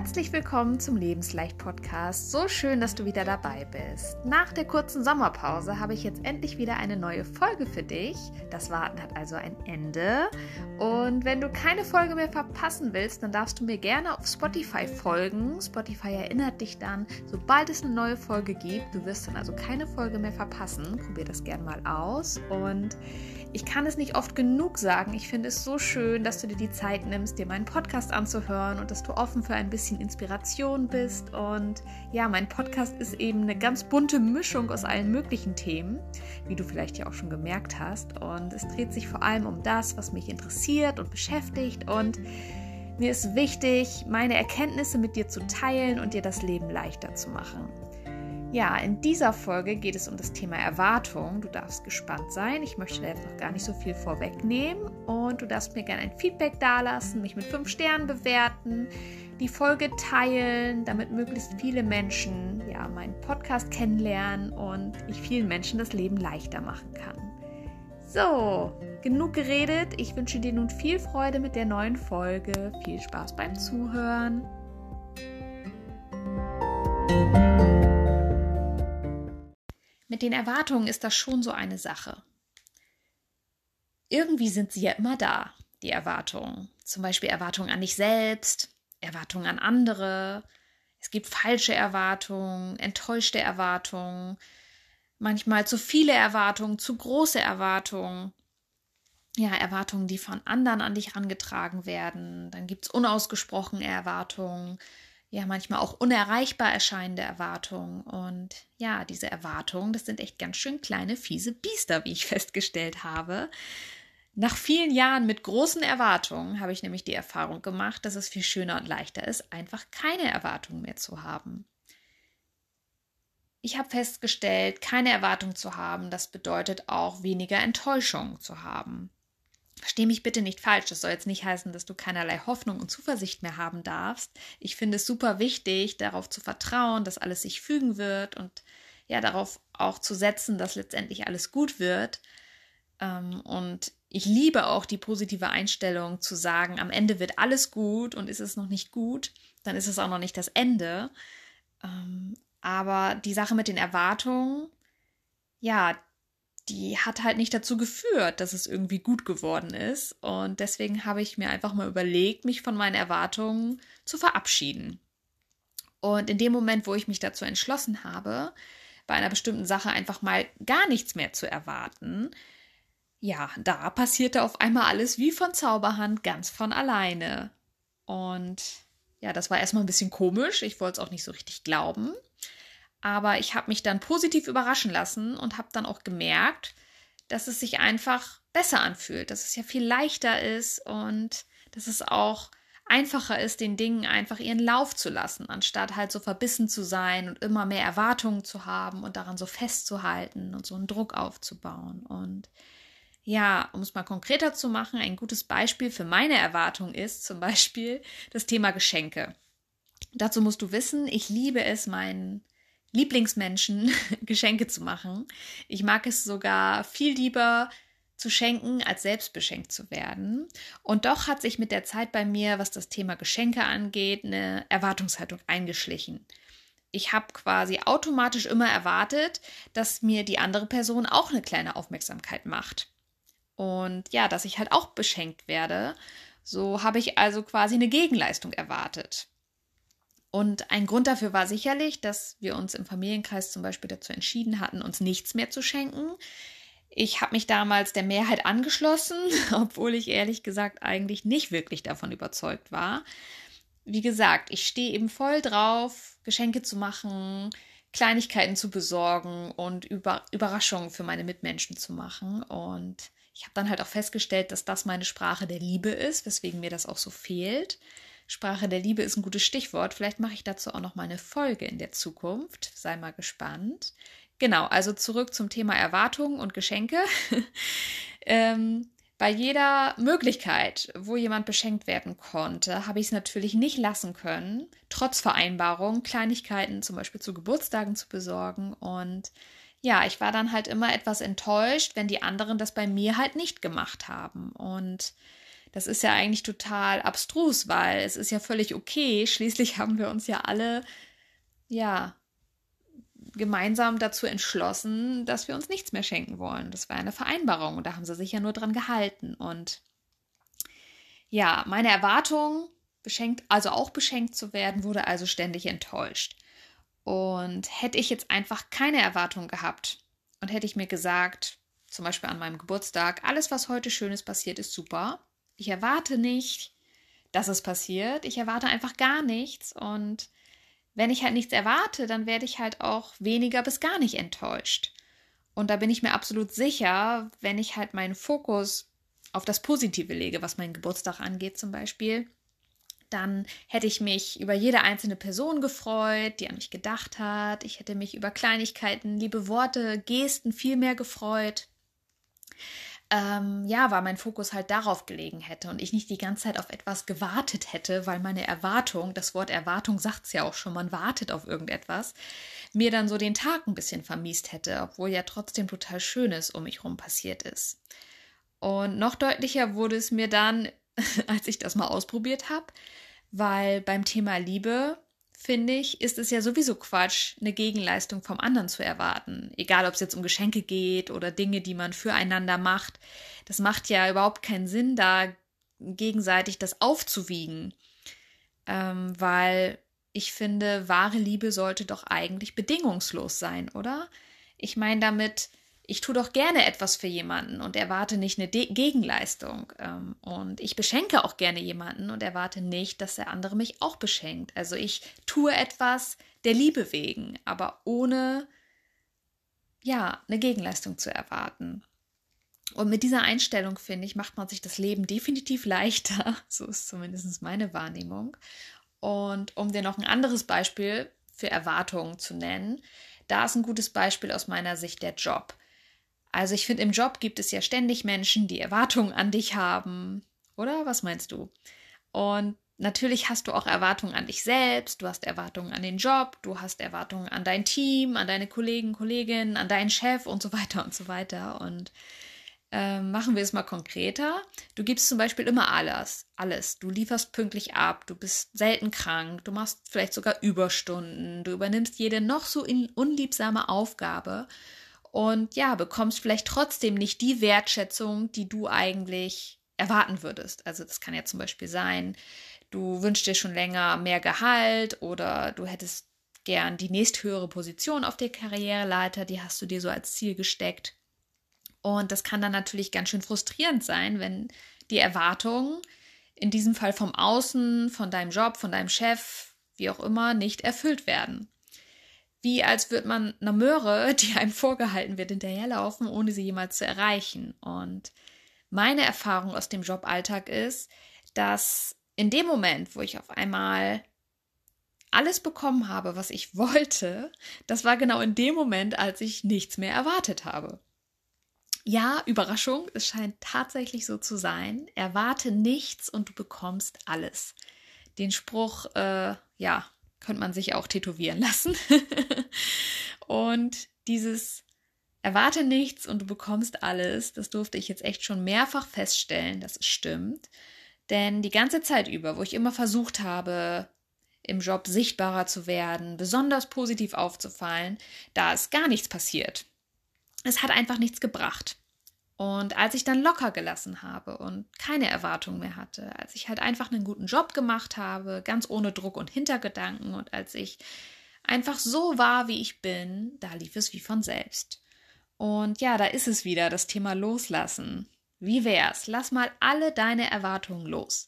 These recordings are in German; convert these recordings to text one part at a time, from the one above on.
Herzlich willkommen zum Lebensleicht Podcast. So schön, dass du wieder dabei bist. Nach der kurzen Sommerpause habe ich jetzt endlich wieder eine neue Folge für dich. Das Warten hat also ein Ende. Und wenn du keine Folge mehr verpassen willst, dann darfst du mir gerne auf Spotify folgen. Spotify erinnert dich dann, sobald es eine neue Folge gibt. Du wirst dann also keine Folge mehr verpassen. Probier das gerne mal aus. Und ich kann es nicht oft genug sagen. Ich finde es so schön, dass du dir die Zeit nimmst, dir meinen Podcast anzuhören und dass du offen für ein bisschen Inspiration bist. Und ja, mein Podcast ist eben eine ganz bunte Mischung aus allen möglichen Themen, wie du vielleicht ja auch schon gemerkt hast. Und es dreht sich vor allem um das, was mich interessiert und beschäftigt. Und mir ist wichtig, meine Erkenntnisse mit dir zu teilen und dir das Leben leichter zu machen. Ja, in dieser Folge geht es um das Thema Erwartung. Du darfst gespannt sein. Ich möchte da jetzt noch gar nicht so viel vorwegnehmen. Und du darfst mir gerne ein Feedback dalassen, mich mit fünf Sternen bewerten, die Folge teilen, damit möglichst viele Menschen ja, meinen Podcast kennenlernen und ich vielen Menschen das Leben leichter machen kann. So, genug geredet. Ich wünsche dir nun viel Freude mit der neuen Folge. Viel Spaß beim Zuhören. Mit den Erwartungen ist das schon so eine Sache. Irgendwie sind sie ja immer da, die Erwartungen. Zum Beispiel Erwartungen an dich selbst, Erwartungen an andere. Es gibt falsche Erwartungen, enttäuschte Erwartungen, manchmal zu viele Erwartungen, zu große Erwartungen. Ja, Erwartungen, die von anderen an dich herangetragen werden. Dann gibt es unausgesprochene Erwartungen, ja manchmal auch unerreichbar erscheinende Erwartungen. Und ja, diese Erwartungen, das sind echt ganz schön kleine, fiese Biester, wie ich festgestellt habe. Nach vielen Jahren mit großen Erwartungen habe ich nämlich die Erfahrung gemacht, dass es viel schöner und leichter ist, einfach keine Erwartungen mehr zu haben. Ich habe festgestellt, keine Erwartung zu haben, das bedeutet auch weniger Enttäuschung zu haben. Versteh mich bitte nicht falsch. Das soll jetzt nicht heißen, dass du keinerlei Hoffnung und Zuversicht mehr haben darfst. Ich finde es super wichtig, darauf zu vertrauen, dass alles sich fügen wird und ja, darauf auch zu setzen, dass letztendlich alles gut wird. Ähm, und ich liebe auch die positive Einstellung zu sagen, am Ende wird alles gut und ist es noch nicht gut, dann ist es auch noch nicht das Ende. Ähm, aber die Sache mit den Erwartungen, ja, die hat halt nicht dazu geführt, dass es irgendwie gut geworden ist. Und deswegen habe ich mir einfach mal überlegt, mich von meinen Erwartungen zu verabschieden. Und in dem Moment, wo ich mich dazu entschlossen habe, bei einer bestimmten Sache einfach mal gar nichts mehr zu erwarten, ja, da passierte auf einmal alles wie von Zauberhand ganz von alleine. Und ja, das war erstmal ein bisschen komisch. Ich wollte es auch nicht so richtig glauben. Aber ich habe mich dann positiv überraschen lassen und habe dann auch gemerkt, dass es sich einfach besser anfühlt, dass es ja viel leichter ist und dass es auch einfacher ist, den Dingen einfach ihren Lauf zu lassen, anstatt halt so verbissen zu sein und immer mehr Erwartungen zu haben und daran so festzuhalten und so einen Druck aufzubauen. Und ja, um es mal konkreter zu machen, ein gutes Beispiel für meine Erwartung ist zum Beispiel das Thema Geschenke. Dazu musst du wissen, ich liebe es, meinen Lieblingsmenschen Geschenke zu machen. Ich mag es sogar viel lieber zu schenken, als selbst beschenkt zu werden. Und doch hat sich mit der Zeit bei mir, was das Thema Geschenke angeht, eine Erwartungshaltung eingeschlichen. Ich habe quasi automatisch immer erwartet, dass mir die andere Person auch eine kleine Aufmerksamkeit macht. Und ja, dass ich halt auch beschenkt werde. So habe ich also quasi eine Gegenleistung erwartet. Und ein Grund dafür war sicherlich, dass wir uns im Familienkreis zum Beispiel dazu entschieden hatten, uns nichts mehr zu schenken. Ich habe mich damals der Mehrheit angeschlossen, obwohl ich ehrlich gesagt eigentlich nicht wirklich davon überzeugt war. Wie gesagt, ich stehe eben voll drauf, Geschenke zu machen, Kleinigkeiten zu besorgen und Über Überraschungen für meine Mitmenschen zu machen. Und ich habe dann halt auch festgestellt, dass das meine Sprache der Liebe ist, weswegen mir das auch so fehlt. Sprache der Liebe ist ein gutes Stichwort. Vielleicht mache ich dazu auch noch mal eine Folge in der Zukunft. Sei mal gespannt. Genau, also zurück zum Thema Erwartungen und Geschenke. ähm, bei jeder Möglichkeit, wo jemand beschenkt werden konnte, habe ich es natürlich nicht lassen können, trotz Vereinbarung Kleinigkeiten zum Beispiel zu Geburtstagen zu besorgen. Und ja, ich war dann halt immer etwas enttäuscht, wenn die anderen das bei mir halt nicht gemacht haben. Und das ist ja eigentlich total abstrus, weil es ist ja völlig okay. Schließlich haben wir uns ja alle, ja, gemeinsam dazu entschlossen, dass wir uns nichts mehr schenken wollen. Das war eine Vereinbarung und da haben sie sich ja nur dran gehalten. Und ja, meine Erwartung, beschenkt, also auch beschenkt zu werden, wurde also ständig enttäuscht. Und hätte ich jetzt einfach keine Erwartung gehabt und hätte ich mir gesagt, zum Beispiel an meinem Geburtstag, alles, was heute Schönes passiert, ist super. Ich erwarte nicht, dass es passiert. Ich erwarte einfach gar nichts. Und wenn ich halt nichts erwarte, dann werde ich halt auch weniger bis gar nicht enttäuscht. Und da bin ich mir absolut sicher, wenn ich halt meinen Fokus auf das Positive lege, was meinen Geburtstag angeht zum Beispiel, dann hätte ich mich über jede einzelne Person gefreut, die an mich gedacht hat. Ich hätte mich über Kleinigkeiten, liebe Worte, Gesten viel mehr gefreut. Ähm, ja, weil mein Fokus halt darauf gelegen hätte und ich nicht die ganze Zeit auf etwas gewartet hätte, weil meine Erwartung, das Wort Erwartung sagt es ja auch schon, man wartet auf irgendetwas, mir dann so den Tag ein bisschen vermiest hätte, obwohl ja trotzdem total Schönes um mich rum passiert ist. Und noch deutlicher wurde es mir dann, als ich das mal ausprobiert habe, weil beim Thema Liebe, finde ich, ist es ja sowieso Quatsch, eine Gegenleistung vom anderen zu erwarten. Egal, ob es jetzt um Geschenke geht oder Dinge, die man füreinander macht. Das macht ja überhaupt keinen Sinn, da gegenseitig das aufzuwiegen. Ähm, weil ich finde, wahre Liebe sollte doch eigentlich bedingungslos sein, oder? Ich meine damit, ich tue doch gerne etwas für jemanden und erwarte nicht eine De Gegenleistung. Ähm, und ich beschenke auch gerne jemanden und erwarte nicht, dass der andere mich auch beschenkt. Also ich tue etwas der Liebe wegen, aber ohne ja, eine Gegenleistung zu erwarten. Und mit dieser Einstellung, finde ich, macht man sich das Leben definitiv leichter. So ist zumindest meine Wahrnehmung. Und um dir noch ein anderes Beispiel für Erwartungen zu nennen, da ist ein gutes Beispiel aus meiner Sicht der Job. Also ich finde, im Job gibt es ja ständig Menschen, die Erwartungen an dich haben. Oder was meinst du? Und natürlich hast du auch Erwartungen an dich selbst, du hast Erwartungen an den Job, du hast Erwartungen an dein Team, an deine Kollegen, Kolleginnen, an deinen Chef und so weiter und so weiter. Und äh, machen wir es mal konkreter. Du gibst zum Beispiel immer alles, alles. Du lieferst pünktlich ab, du bist selten krank, du machst vielleicht sogar Überstunden, du übernimmst jede noch so unliebsame Aufgabe und ja, bekommst vielleicht trotzdem nicht die Wertschätzung, die du eigentlich erwarten würdest. Also das kann ja zum Beispiel sein, du wünschst dir schon länger mehr Gehalt oder du hättest gern die nächsthöhere Position auf der Karriereleiter, die hast du dir so als Ziel gesteckt. Und das kann dann natürlich ganz schön frustrierend sein, wenn die Erwartungen, in diesem Fall vom Außen, von deinem Job, von deinem Chef, wie auch immer, nicht erfüllt werden wie als würde man einer Möhre, die einem vorgehalten wird, hinterherlaufen, ohne sie jemals zu erreichen. Und meine Erfahrung aus dem Joballtag ist, dass in dem Moment, wo ich auf einmal alles bekommen habe, was ich wollte, das war genau in dem Moment, als ich nichts mehr erwartet habe. Ja, Überraschung, es scheint tatsächlich so zu sein. Erwarte nichts und du bekommst alles. Den Spruch, äh, ja, könnte man sich auch tätowieren lassen. und dieses Erwarte nichts und du bekommst alles, das durfte ich jetzt echt schon mehrfach feststellen, dass es stimmt. Denn die ganze Zeit über, wo ich immer versucht habe, im Job sichtbarer zu werden, besonders positiv aufzufallen, da ist gar nichts passiert. Es hat einfach nichts gebracht. Und als ich dann locker gelassen habe und keine Erwartung mehr hatte, als ich halt einfach einen guten Job gemacht habe, ganz ohne Druck und Hintergedanken und als ich einfach so war, wie ich bin, da lief es wie von selbst. Und ja, da ist es wieder, das Thema Loslassen. Wie wär's? Lass mal alle deine Erwartungen los.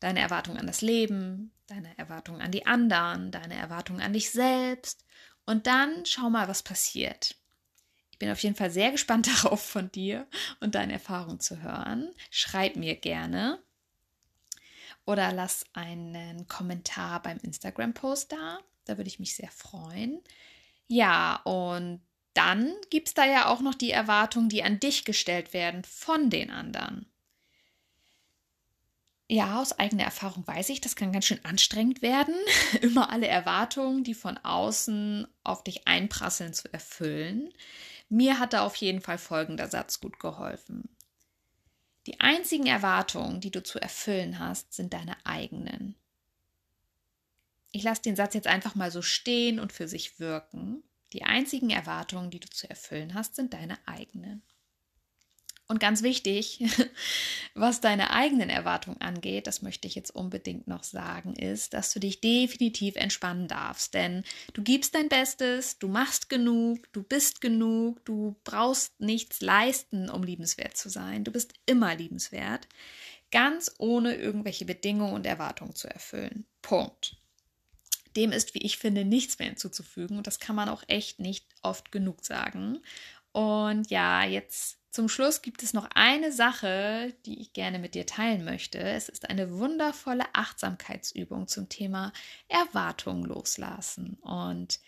Deine Erwartungen an das Leben, deine Erwartungen an die anderen, deine Erwartungen an dich selbst. Und dann schau mal, was passiert. Ich bin auf jeden Fall sehr gespannt darauf, von dir und deine Erfahrungen zu hören. Schreib mir gerne oder lass einen Kommentar beim Instagram-Post da. Da würde ich mich sehr freuen. Ja, und dann gibt es da ja auch noch die Erwartungen, die an dich gestellt werden von den anderen. Ja, aus eigener Erfahrung weiß ich, das kann ganz schön anstrengend werden, immer alle Erwartungen, die von außen auf dich einprasseln, zu erfüllen. Mir hat da auf jeden Fall folgender Satz gut geholfen. Die einzigen Erwartungen, die du zu erfüllen hast, sind deine eigenen. Ich lasse den Satz jetzt einfach mal so stehen und für sich wirken. Die einzigen Erwartungen, die du zu erfüllen hast, sind deine eigenen. Und ganz wichtig, was deine eigenen Erwartungen angeht, das möchte ich jetzt unbedingt noch sagen, ist, dass du dich definitiv entspannen darfst. Denn du gibst dein Bestes, du machst genug, du bist genug, du brauchst nichts leisten, um liebenswert zu sein. Du bist immer liebenswert, ganz ohne irgendwelche Bedingungen und Erwartungen zu erfüllen. Punkt. Dem ist, wie ich finde, nichts mehr hinzuzufügen. Und das kann man auch echt nicht oft genug sagen. Und ja, jetzt zum Schluss gibt es noch eine Sache, die ich gerne mit dir teilen möchte. Es ist eine wundervolle Achtsamkeitsübung zum Thema Erwartungen loslassen. Und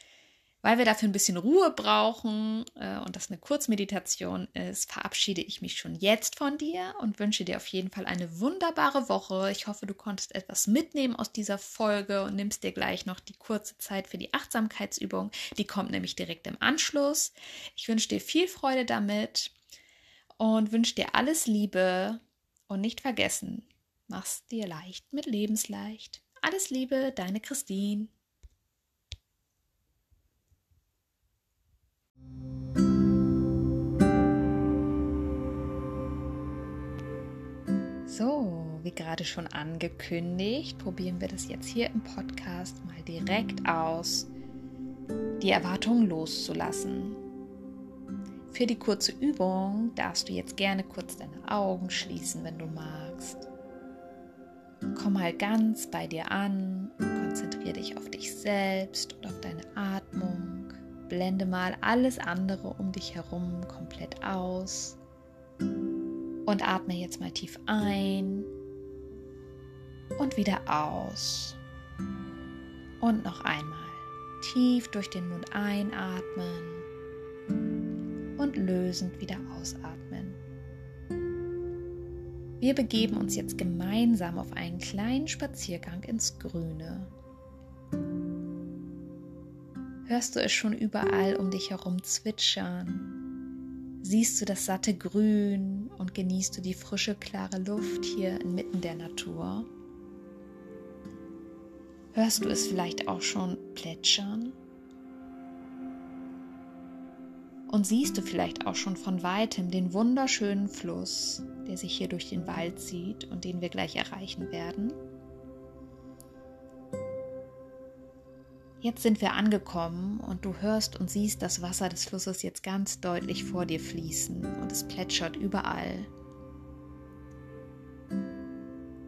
weil wir dafür ein bisschen Ruhe brauchen äh, und das eine Kurzmeditation ist, verabschiede ich mich schon jetzt von dir und wünsche dir auf jeden Fall eine wunderbare Woche. Ich hoffe, du konntest etwas mitnehmen aus dieser Folge und nimmst dir gleich noch die kurze Zeit für die Achtsamkeitsübung. Die kommt nämlich direkt im Anschluss. Ich wünsche dir viel Freude damit und wünsche dir alles Liebe und nicht vergessen, mach's dir leicht mit Lebensleicht. Alles Liebe, deine Christine. So, wie gerade schon angekündigt, probieren wir das jetzt hier im Podcast mal direkt aus, die Erwartungen loszulassen. Für die kurze Übung darfst du jetzt gerne kurz deine Augen schließen, wenn du magst. Komm halt ganz bei dir an und konzentriere dich auf dich selbst und auf deine Atmung. Blende mal alles andere um dich herum komplett aus. Und atme jetzt mal tief ein und wieder aus. Und noch einmal tief durch den Mund einatmen und lösend wieder ausatmen. Wir begeben uns jetzt gemeinsam auf einen kleinen Spaziergang ins Grüne. Hörst du es schon überall um dich herum zwitschern? Siehst du das satte Grün und genießt du die frische, klare Luft hier inmitten der Natur? Hörst du es vielleicht auch schon plätschern? Und siehst du vielleicht auch schon von weitem den wunderschönen Fluss, der sich hier durch den Wald zieht und den wir gleich erreichen werden? Jetzt sind wir angekommen und du hörst und siehst das Wasser des Flusses jetzt ganz deutlich vor dir fließen und es plätschert überall.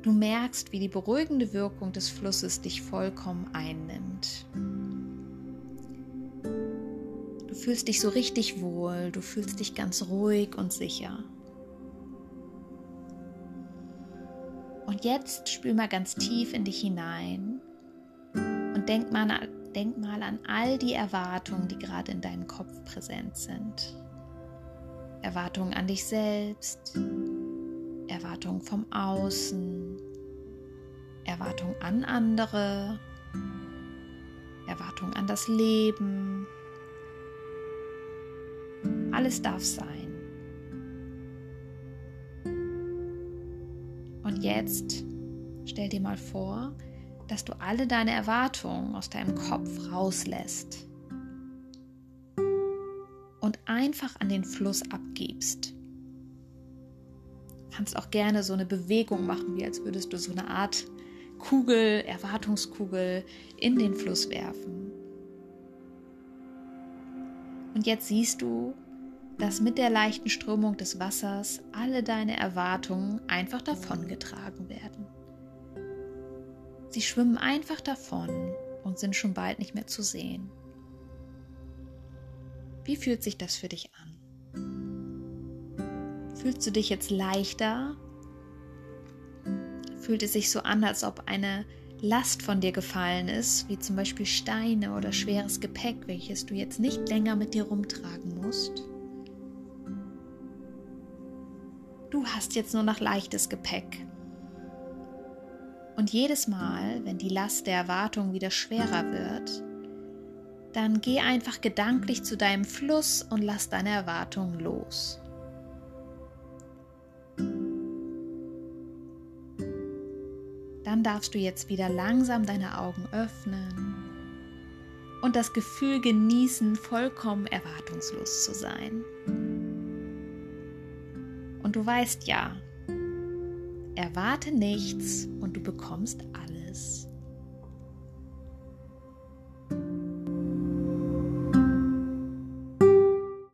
Du merkst, wie die beruhigende Wirkung des Flusses dich vollkommen einnimmt fühlst dich so richtig wohl, du fühlst dich ganz ruhig und sicher. Und jetzt spül mal ganz tief in dich hinein und denk mal, denk mal an all die Erwartungen, die gerade in deinem Kopf präsent sind. Erwartungen an dich selbst, Erwartungen vom Außen, Erwartungen an andere, Erwartungen an das Leben, alles darf sein. Und jetzt stell dir mal vor, dass du alle deine Erwartungen aus deinem Kopf rauslässt und einfach an den Fluss abgibst. Du kannst auch gerne so eine Bewegung machen, wie als würdest du so eine Art Kugel, Erwartungskugel in den Fluss werfen. Und jetzt siehst du, dass mit der leichten Strömung des Wassers alle deine Erwartungen einfach davongetragen werden. Sie schwimmen einfach davon und sind schon bald nicht mehr zu sehen. Wie fühlt sich das für dich an? Fühlst du dich jetzt leichter? Fühlt es sich so an, als ob eine Last von dir gefallen ist, wie zum Beispiel Steine oder schweres Gepäck, welches du jetzt nicht länger mit dir rumtragen musst? Hast jetzt nur noch leichtes Gepäck. Und jedes Mal, wenn die Last der Erwartung wieder schwerer wird, dann geh einfach gedanklich zu deinem Fluss und lass deine Erwartungen los. dann darfst du jetzt wieder langsam deine Augen öffnen und das Gefühl genießen, vollkommen erwartungslos zu sein. Und du weißt ja, erwarte nichts und du bekommst alles.